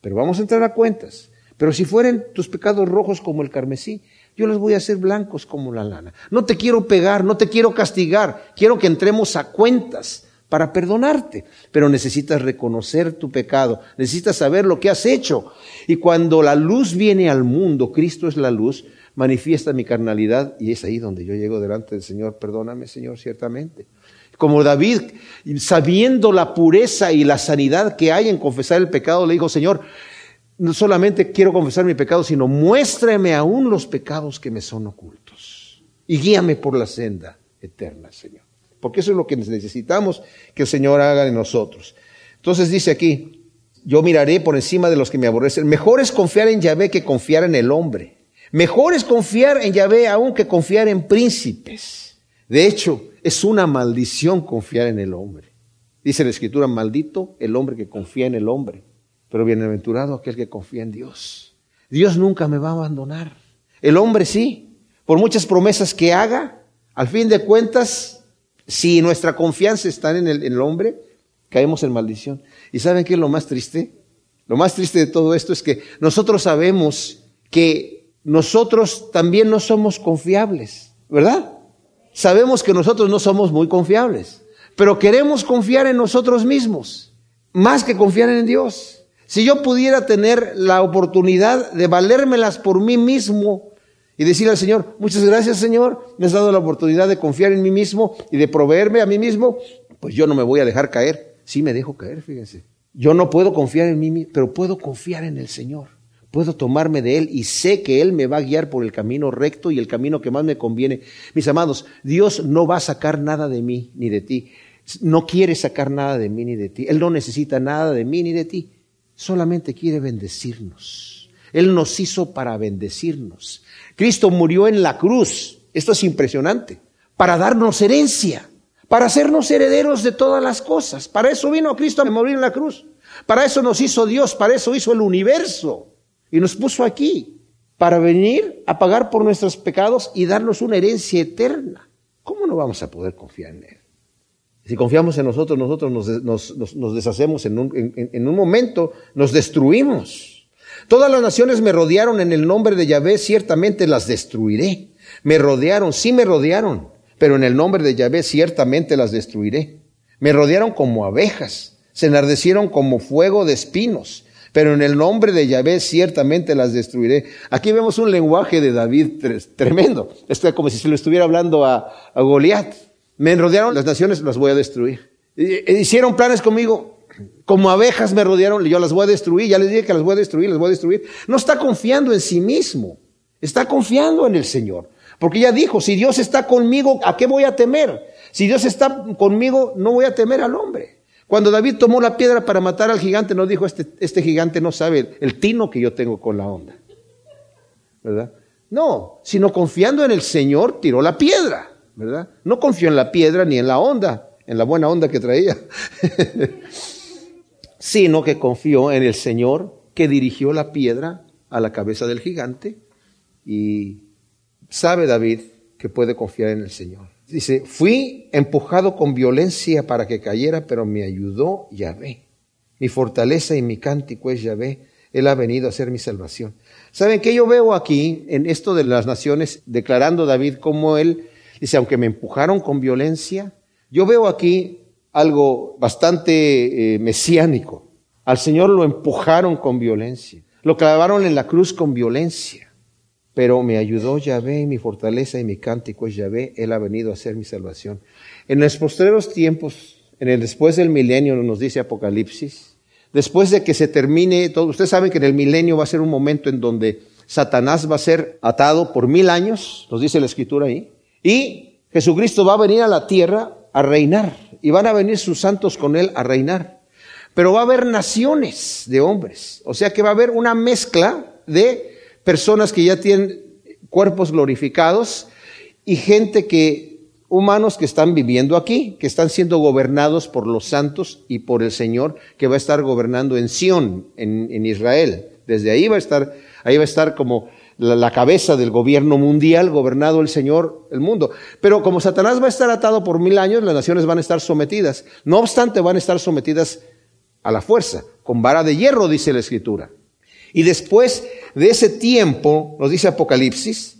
S1: Pero vamos a entrar a cuentas. Pero si fueren tus pecados rojos como el carmesí, yo los voy a hacer blancos como la lana. No te quiero pegar, no te quiero castigar, quiero que entremos a cuentas para perdonarte, pero necesitas reconocer tu pecado, necesitas saber lo que has hecho. Y cuando la luz viene al mundo, Cristo es la luz, manifiesta mi carnalidad y es ahí donde yo llego delante del Señor, perdóname Señor, ciertamente. Como David, sabiendo la pureza y la sanidad que hay en confesar el pecado, le dijo, Señor, no solamente quiero confesar mi pecado, sino muéstrame aún los pecados que me son ocultos y guíame por la senda eterna, Señor porque eso es lo que necesitamos que el Señor haga en nosotros. Entonces dice aquí, yo miraré por encima de los que me aborrecen. Mejor es confiar en Yahvé que confiar en el hombre. Mejor es confiar en Yahvé aún que confiar en príncipes. De hecho, es una maldición confiar en el hombre. Dice la Escritura, maldito el hombre que confía en el hombre, pero bienaventurado aquel que confía en Dios. Dios nunca me va a abandonar. El hombre sí, por muchas promesas que haga, al fin de cuentas si nuestra confianza está en el, hombre, caemos en maldición. ¿Y saben qué es lo más triste? Lo más triste de todo esto es que nosotros sabemos que nosotros también no somos confiables, ¿verdad? Sabemos que nosotros no somos muy confiables, pero queremos confiar en nosotros mismos, más que confiar en Dios. Si yo pudiera tener la oportunidad de valérmelas por mí mismo, y decirle al Señor, muchas gracias Señor, me has dado la oportunidad de confiar en mí mismo y de proveerme a mí mismo, pues yo no me voy a dejar caer. Sí me dejo caer, fíjense. Yo no puedo confiar en mí, pero puedo confiar en el Señor. Puedo tomarme de Él y sé que Él me va a guiar por el camino recto y el camino que más me conviene. Mis amados, Dios no va a sacar nada de mí ni de ti. No quiere sacar nada de mí ni de ti. Él no necesita nada de mí ni de ti. Solamente quiere bendecirnos. Él nos hizo para bendecirnos. Cristo murió en la cruz, esto es impresionante, para darnos herencia, para hacernos herederos de todas las cosas. Para eso vino Cristo a morir en la cruz. Para eso nos hizo Dios, para eso hizo el universo y nos puso aquí, para venir a pagar por nuestros pecados y darnos una herencia eterna. ¿Cómo no vamos a poder confiar en Él? Si confiamos en nosotros, nosotros nos, deshacemos en un, en un momento, nos destruimos. Todas las naciones me rodearon en el nombre de Yahvé, ciertamente las destruiré. Me rodearon, sí me rodearon, pero en el nombre de Yahvé ciertamente las destruiré. Me rodearon como abejas, se enardecieron como fuego de espinos, pero en el nombre de Yahvé ciertamente las destruiré. Aquí vemos un lenguaje de David tremendo. Esto es como si se lo estuviera hablando a, a Goliat. Me rodearon las naciones, las voy a destruir. Hicieron planes conmigo, como abejas me rodearon, yo las voy a destruir, ya les dije que las voy a destruir, las voy a destruir. No está confiando en sí mismo, está confiando en el Señor. Porque ya dijo, si Dios está conmigo, ¿a qué voy a temer? Si Dios está conmigo, no voy a temer al hombre. Cuando David tomó la piedra para matar al gigante, no dijo, este, este gigante no sabe el tino que yo tengo con la onda. ¿Verdad? No, sino confiando en el Señor, tiró la piedra. ¿Verdad? No confió en la piedra ni en la onda, en la buena onda que traía. sino que confió en el Señor que dirigió la piedra a la cabeza del gigante y sabe David que puede confiar en el Señor. Dice, fui empujado con violencia para que cayera, pero me ayudó Yahvé. Mi fortaleza y mi cántico es Yahvé. Él ha venido a ser mi salvación. ¿Saben qué yo veo aquí en esto de las naciones, declarando David como él dice, aunque me empujaron con violencia, yo veo aquí algo bastante eh, mesiánico. Al Señor lo empujaron con violencia, lo clavaron en la cruz con violencia. Pero me ayudó Yahvé, mi fortaleza y mi cántico es Yahvé, Él ha venido a ser mi salvación. En los postreros tiempos, en el después del milenio, nos dice Apocalipsis, después de que se termine todo, ustedes saben que en el milenio va a ser un momento en donde Satanás va a ser atado por mil años, nos dice la escritura ahí, y Jesucristo va a venir a la tierra a reinar, y van a venir sus santos con Él a reinar. Pero va a haber naciones de hombres, o sea que va a haber una mezcla de personas que ya tienen cuerpos glorificados y gente que, humanos que están viviendo aquí, que están siendo gobernados por los santos y por el Señor, que va a estar gobernando en Sión, en, Israel. Desde ahí va a estar, ahí va a estar como la, cabeza del gobierno mundial, gobernado el Señor, el mundo. Pero como Satanás va a estar atado por mil años, las naciones van a estar sometidas. No obstante, van a estar sometidas a la fuerza, con vara de hierro, dice la Escritura. Y después de ese tiempo, nos dice Apocalipsis,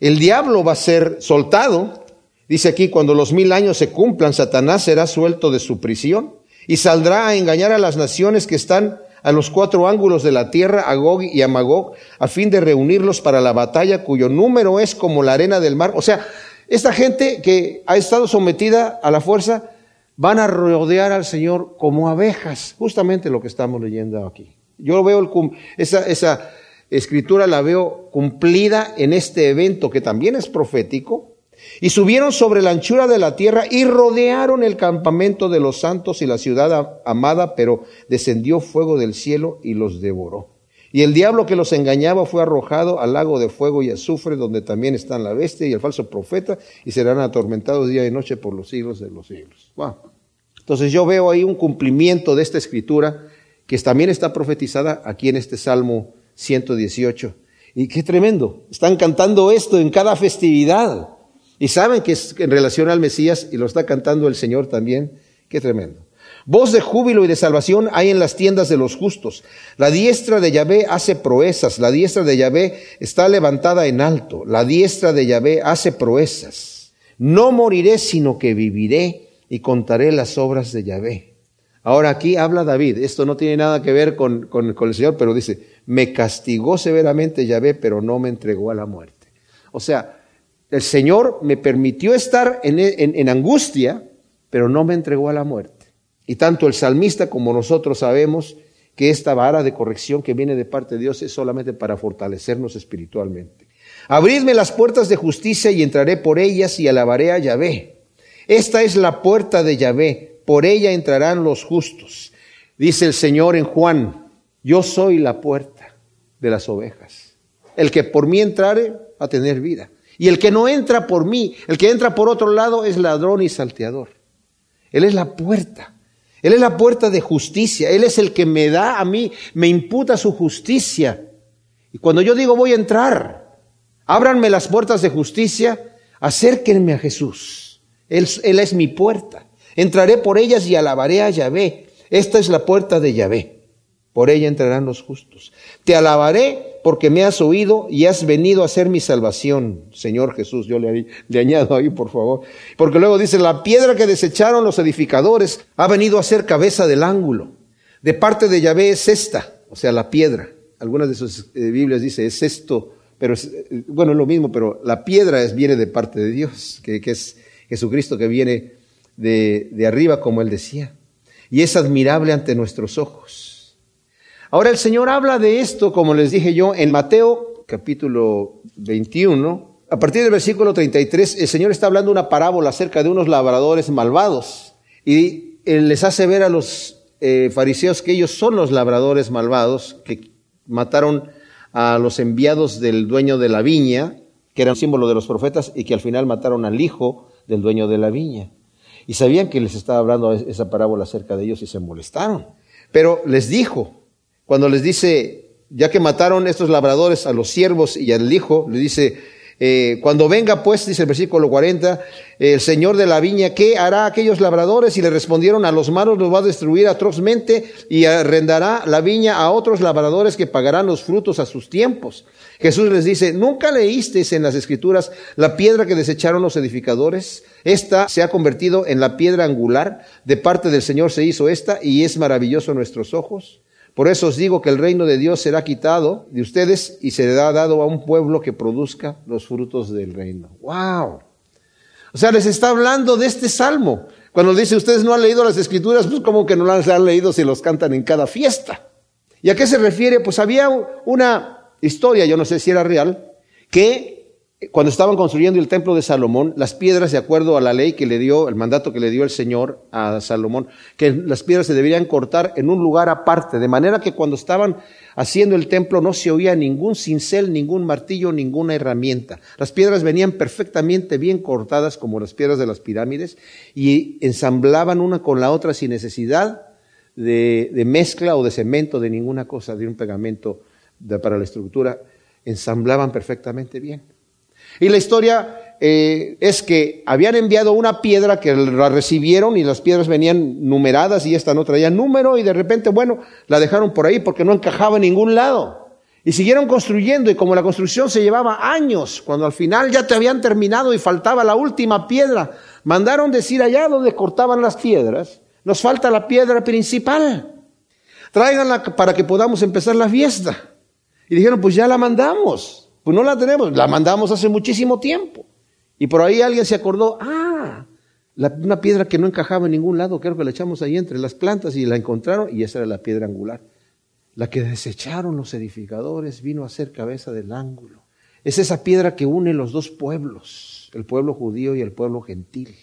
S1: el diablo va a ser soltado. Dice aquí, cuando los mil años se cumplan, Satanás será suelto de su prisión y saldrá a engañar a las naciones que están a los cuatro ángulos de la tierra, a Gog y a Magog, a fin de reunirlos para la batalla cuyo número es como la arena del mar. O sea, esta gente que ha estado sometida a la fuerza van a rodear al Señor como abejas, justamente lo que estamos leyendo aquí. Yo veo el, esa, esa escritura la veo cumplida en este evento que también es profético. Y subieron sobre la anchura de la tierra y rodearon el campamento de los santos y la ciudad amada, pero descendió fuego del cielo y los devoró. Y el diablo que los engañaba fue arrojado al lago de fuego y azufre, donde también están la bestia y el falso profeta, y serán atormentados día y noche por los siglos de los siglos. Entonces yo veo ahí un cumplimiento de esta escritura que también está profetizada aquí en este Salmo 118. Y qué tremendo. Están cantando esto en cada festividad. Y saben que es en relación al Mesías y lo está cantando el Señor también. Qué tremendo. Voz de júbilo y de salvación hay en las tiendas de los justos. La diestra de Yahvé hace proezas. La diestra de Yahvé está levantada en alto. La diestra de Yahvé hace proezas. No moriré, sino que viviré y contaré las obras de Yahvé. Ahora aquí habla David, esto no tiene nada que ver con, el Señor, pero dice, me castigó severamente Yahvé, pero no me entregó a la muerte. O sea, el Señor me permitió estar en, angustia, pero no me entregó a la muerte. Y tanto el salmista como nosotros sabemos que esta vara de corrección que viene de parte de Dios es solamente para fortalecernos espiritualmente. Abridme las puertas de justicia y entraré por ellas y alabaré a Yahvé. Esta es la puerta de Yahvé por ella entrarán los justos. Dice el Señor en Juan, yo soy la puerta de las ovejas. El que por mí entrare a tener vida. Y el que no entra por mí, el que entra por otro lado es ladrón y salteador. Él es la puerta. Él es la puerta de justicia. Él es el que me da a mí, me imputa su justicia. Y cuando yo digo voy a entrar, ábranme las puertas de justicia, acérquenme a Jesús. Él, es mi puerta. Entraré por ellas y alabaré a Yahvé. Esta es la puerta de Yahvé. Por ella entrarán los justos. Te alabaré porque me has oído y has venido a ser mi salvación, Señor Jesús. Yo le, le, añado ahí, por favor. Porque luego dice, la piedra que desecharon los edificadores ha venido a ser cabeza del ángulo. De parte de Yahvé es esta, o sea, la piedra. Algunas de sus eh, Biblias dice, es esto, pero es, eh, bueno, es lo mismo, pero la piedra es, viene de parte de Dios, que, que es Jesucristo que viene de, arriba, como él decía, y es admirable ante nuestros ojos. Ahora el Señor habla de esto, como les dije yo, en Mateo capítulo 21, a partir del versículo 33, el Señor está hablando una parábola acerca de unos labradores malvados y Él les hace ver a los eh, fariseos que ellos son los labradores malvados que mataron a los enviados del dueño de la viña, que era un símbolo de los profetas, y que al final mataron al hijo del dueño de la viña. Y sabían que les estaba hablando esa parábola acerca de ellos y se molestaron. Pero les dijo, cuando les dice, ya que mataron estos labradores a los siervos y al hijo, le dice, eh, cuando venga pues, dice el versículo 40, el señor de la viña, ¿qué hará aquellos labradores? Y le respondieron, a los malos los va a destruir atrozmente y arrendará la viña a otros labradores que pagarán los frutos a sus tiempos. Jesús les dice, ¿nunca leísteis en las escrituras la piedra que desecharon los edificadores? Esta se ha convertido en la piedra angular, de parte del Señor se hizo esta y es maravilloso a nuestros ojos. Por eso os digo que el reino de Dios será quitado de ustedes y será dado a un pueblo que produzca los frutos del reino. ¡Wow! O sea, les está hablando de este salmo. Cuando dice, ustedes no han leído las escrituras, pues como que no las han leído si los cantan en cada fiesta. ¿Y a qué se refiere? Pues había una historia, yo no sé si era real, que cuando estaban construyendo el templo de Salomón, las piedras, de acuerdo a la ley que le dio, el mandato que le dio el Señor a Salomón, que las piedras se deberían cortar en un lugar aparte, de manera que cuando estaban haciendo el templo no se oía ningún cincel, ningún martillo, ninguna herramienta. Las piedras venían perfectamente bien cortadas como las piedras de las pirámides y ensamblaban una con la otra sin necesidad de, mezcla o de cemento, de ninguna cosa, de un pegamento para la estructura, ensamblaban perfectamente bien. Y la historia eh, es que habían enviado una piedra que la recibieron y las piedras venían numeradas y esta no traía número y de repente, bueno, la dejaron por ahí porque no encajaba en ningún lado. Y siguieron construyendo y como la construcción se llevaba años, cuando al final ya te habían terminado y faltaba la última piedra, mandaron decir allá donde cortaban las piedras, nos falta la piedra principal. Tráiganla para que podamos empezar la fiesta. Y dijeron, pues ya la mandamos. Pues no la tenemos, la mandamos hace muchísimo tiempo. Y por ahí alguien se acordó, ah, una piedra que no encajaba en ningún lado, creo que la echamos ahí entre las plantas y la encontraron y esa era la piedra angular. La que desecharon los edificadores vino a ser cabeza del ángulo. Es esa piedra que une los dos pueblos, el pueblo judío y el pueblo gentil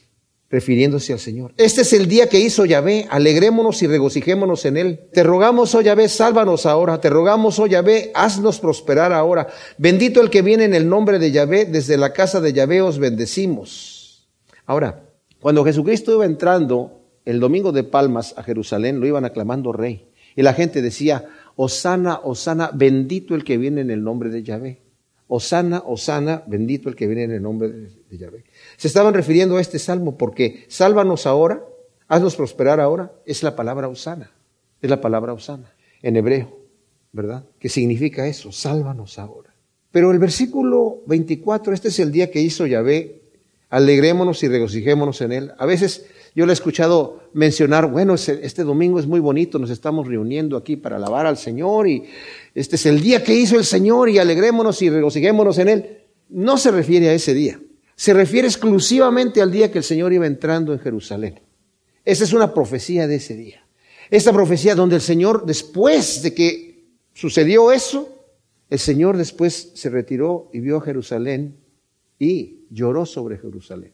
S1: refiriéndose al Señor. Este es el día que hizo Yahvé, alegrémonos y regocijémonos en él. Te rogamos, oh Yahvé, sálvanos ahora. Te rogamos, oh Yahvé, haznos prosperar ahora. Bendito el que viene en el nombre de Yahvé, desde la casa de Yahvé os bendecimos. Ahora, cuando Jesucristo iba entrando el domingo de Palmas a Jerusalén, lo iban aclamando rey. Y la gente decía, Osana, Osana, bendito el que viene en el nombre de Yahvé. Osana, Osana, bendito el que viene en el nombre de Yahvé. Se estaban refiriendo a este salmo porque sálvanos ahora, haznos prosperar ahora, es la palabra Osana, es la palabra Osana en hebreo, ¿verdad? ¿Qué significa eso? Sálvanos ahora. Pero el versículo 24, este es el día que hizo Yahvé, alegrémonos y regocijémonos en él. A veces yo le he escuchado mencionar, bueno, este domingo es muy bonito, nos estamos reuniendo aquí para alabar al Señor y este es el día que hizo el Señor y alegrémonos y regocijémonos en él. No se refiere a ese día se refiere exclusivamente al día que el Señor iba entrando en Jerusalén. Esa es una profecía de ese día. Esta profecía donde el Señor, después de que sucedió eso, el Señor después se retiró y vio a Jerusalén y lloró sobre Jerusalén.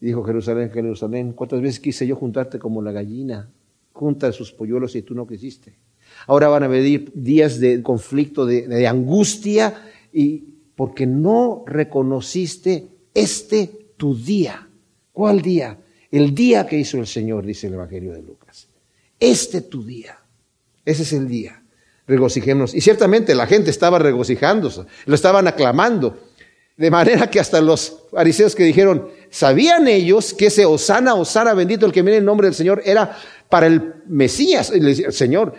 S1: dijo Jerusalén, Jerusalén, ¿cuántas veces quise yo juntarte como la gallina junta sus polluelos y tú no quisiste? Ahora van a venir días de conflicto, de, de angustia, y porque no reconociste este tu día. ¿Cuál día? El día que hizo el Señor, dice el Evangelio de Lucas. Este tu día. Ese es el día. Regocijémonos. Y ciertamente la gente estaba regocijándose, lo estaban aclamando. De manera que hasta los fariseos que dijeron, sabían ellos que ese Osana, Osana, bendito el que viene en nombre del Señor, era para el Mesías. Decía, Señor,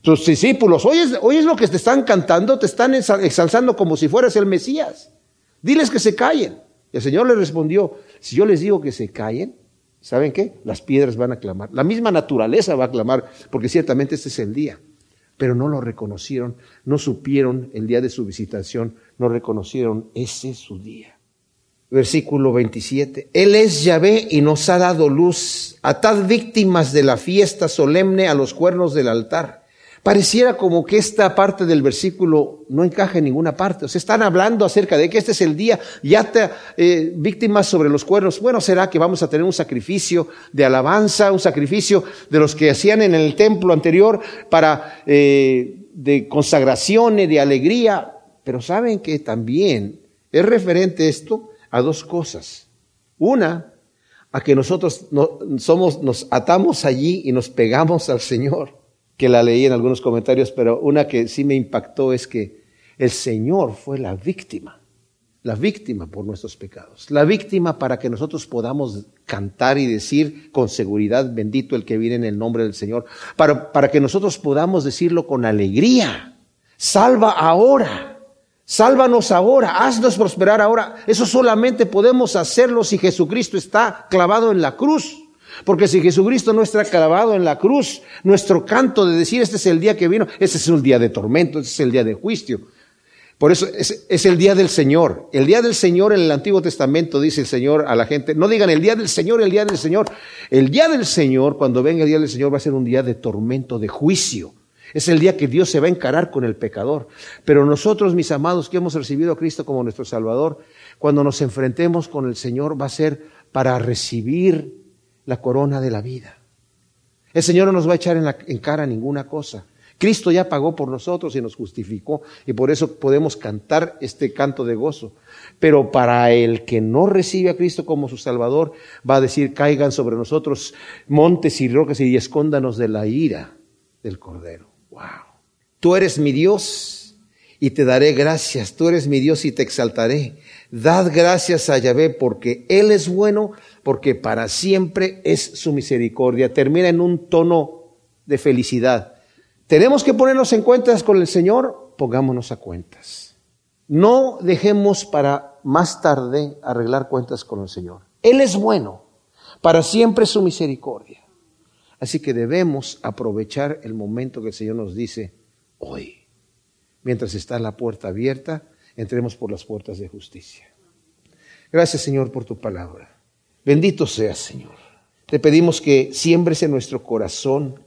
S1: tus discípulos, oyes, oyes lo que te están cantando, te están exalzando como si fueras el Mesías. Diles que se callen el Señor le respondió, si yo les digo que se callen, ¿saben qué? Las piedras van a clamar. La misma naturaleza va a clamar, porque ciertamente este es el día. Pero no lo reconocieron, no supieron el día de su visitación, no reconocieron ese su día. Versículo 27. Él es Yahvé y nos ha dado luz. Atad víctimas de la fiesta solemne a los cuernos del altar. Pareciera como que esta parte del versículo no encaja en ninguna parte. O sea, están hablando acerca de que este es el día, ya te, eh, víctimas sobre los cuernos. Bueno, será que vamos a tener un sacrificio de alabanza, un sacrificio de los que hacían en el templo anterior para eh, de consagración y de alegría. Pero saben que también es referente esto a dos cosas. Una, a que nosotros no, somos, nos atamos allí y nos pegamos al Señor que la leí en algunos comentarios, pero una que sí me impactó es que el Señor fue la víctima, la víctima por nuestros pecados, la víctima para que nosotros podamos cantar y decir con seguridad, bendito el que viene en el nombre del Señor, para, para que nosotros podamos decirlo con alegría, salva ahora. Sálvanos ahora, haznos prosperar ahora. Eso solamente podemos hacerlo si Jesucristo está clavado en la cruz. Porque si Jesucristo no está clavado en la cruz, nuestro canto de decir este es el día que vino, ese es un día de tormento, ese es el día de juicio. Por eso es, es, el día del Señor. El día del Señor en el Antiguo Testamento dice el Señor a la gente, no digan el día del Señor, el día del Señor. El día del Señor, cuando venga el día del Señor, va a ser un día de tormento, de juicio. Es el día que Dios se va a encarar con el pecador. Pero nosotros, mis amados, que hemos recibido a Cristo como nuestro Salvador, cuando nos enfrentemos con el Señor va a ser para recibir la corona de la vida. El Señor no nos va a echar en, la, cara ninguna cosa. Cristo ya pagó por nosotros y nos justificó y por eso podemos cantar este canto de gozo. Pero para el que no recibe a Cristo como su Salvador, va a decir, caigan sobre nosotros montes y rocas y escóndanos de la ira del Cordero. Wow. Tú eres mi Dios y te daré gracias. Tú eres mi Dios y te exaltaré. Dad gracias a Yahvé porque Él es bueno, porque para siempre es su misericordia. Termina en un tono de felicidad. ¿Tenemos que ponernos en cuentas con el Señor? Pongámonos a cuentas. No dejemos para más tarde arreglar cuentas con el Señor. Él es bueno, para siempre es su misericordia. Así que debemos aprovechar el momento que el Señor nos dice hoy. Mientras está la puerta abierta, entremos por las puertas de justicia. Gracias Señor por tu palabra. Bendito seas Señor. Te pedimos que siembres en nuestro corazón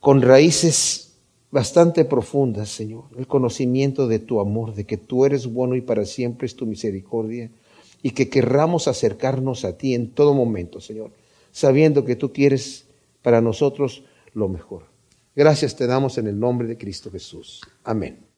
S1: con raíces bastante profundas, Señor, el conocimiento de tu amor, de que tú eres bueno y para siempre es tu misericordia, y que querramos acercarnos a ti en todo momento, Señor, sabiendo que tú quieres para nosotros lo mejor. Gracias te damos en el nombre de Cristo Jesús. Amén.